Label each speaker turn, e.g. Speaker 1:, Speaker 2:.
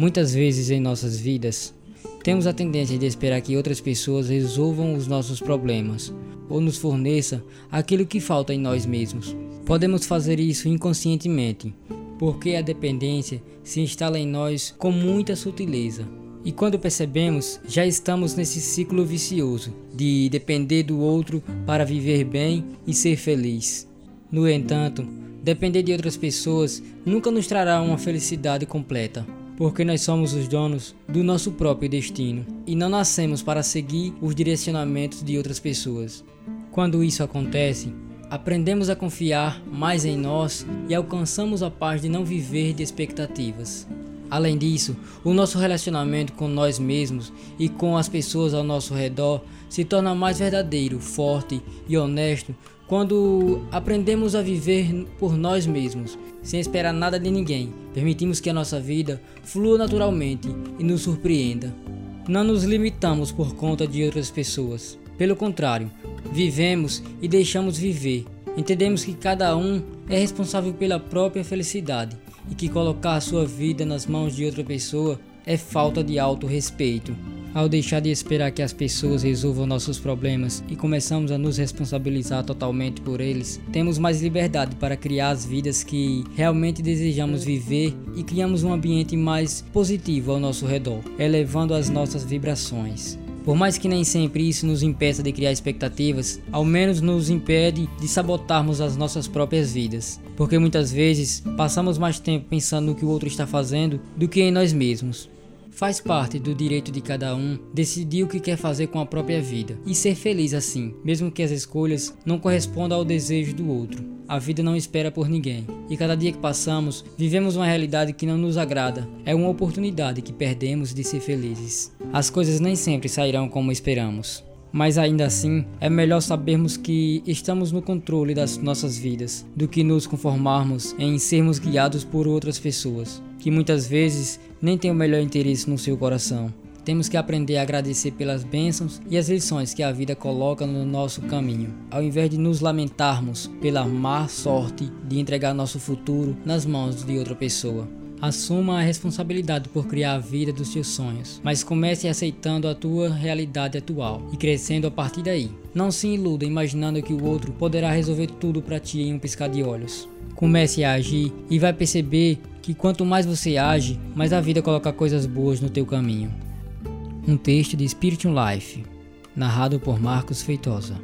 Speaker 1: Muitas vezes em nossas vidas, temos a tendência de esperar que outras pessoas resolvam os nossos problemas ou nos forneça aquilo que falta em nós mesmos. Podemos fazer isso inconscientemente, porque a dependência se instala em nós com muita sutileza. E quando percebemos, já estamos nesse ciclo vicioso de depender do outro para viver bem e ser feliz. No entanto, depender de outras pessoas nunca nos trará uma felicidade completa porque nós somos os donos do nosso próprio destino e não nascemos para seguir os direcionamentos de outras pessoas. Quando isso acontece, aprendemos a confiar mais em nós e alcançamos a paz de não viver de expectativas. Além disso, o nosso relacionamento com nós mesmos e com as pessoas ao nosso redor se torna mais verdadeiro, forte e honesto quando aprendemos a viver por nós mesmos, sem esperar nada de ninguém. Permitimos que a nossa vida flua naturalmente e nos surpreenda. Não nos limitamos por conta de outras pessoas. Pelo contrário, vivemos e deixamos viver. Entendemos que cada um é responsável pela própria felicidade e que colocar a sua vida nas mãos de outra pessoa é falta de autorrespeito. Ao deixar de esperar que as pessoas resolvam nossos problemas e começamos a nos responsabilizar totalmente por eles, temos mais liberdade para criar as vidas que realmente desejamos viver e criamos um ambiente mais positivo ao nosso redor, elevando as nossas vibrações. Por mais que nem sempre isso nos impeça de criar expectativas, ao menos nos impede de sabotarmos as nossas próprias vidas, porque muitas vezes passamos mais tempo pensando no que o outro está fazendo do que em nós mesmos. Faz parte do direito de cada um decidir o que quer fazer com a própria vida e ser feliz assim, mesmo que as escolhas não correspondam ao desejo do outro. A vida não espera por ninguém, e cada dia que passamos, vivemos uma realidade que não nos agrada. É uma oportunidade que perdemos de ser felizes. As coisas nem sempre sairão como esperamos. Mas ainda assim, é melhor sabermos que estamos no controle das nossas vidas do que nos conformarmos em sermos guiados por outras pessoas, que muitas vezes nem têm o melhor interesse no seu coração. Temos que aprender a agradecer pelas bênçãos e as lições que a vida coloca no nosso caminho, ao invés de nos lamentarmos pela má sorte de entregar nosso futuro nas mãos de outra pessoa. Assuma a responsabilidade por criar a vida dos seus sonhos, mas comece aceitando a tua realidade atual e crescendo a partir daí. Não se iluda imaginando que o outro poderá resolver tudo para ti em um piscar de olhos. Comece a agir e vai perceber que quanto mais você age, mais a vida coloca coisas boas no teu caminho. Um texto de Spiritum Life, narrado por Marcos Feitosa.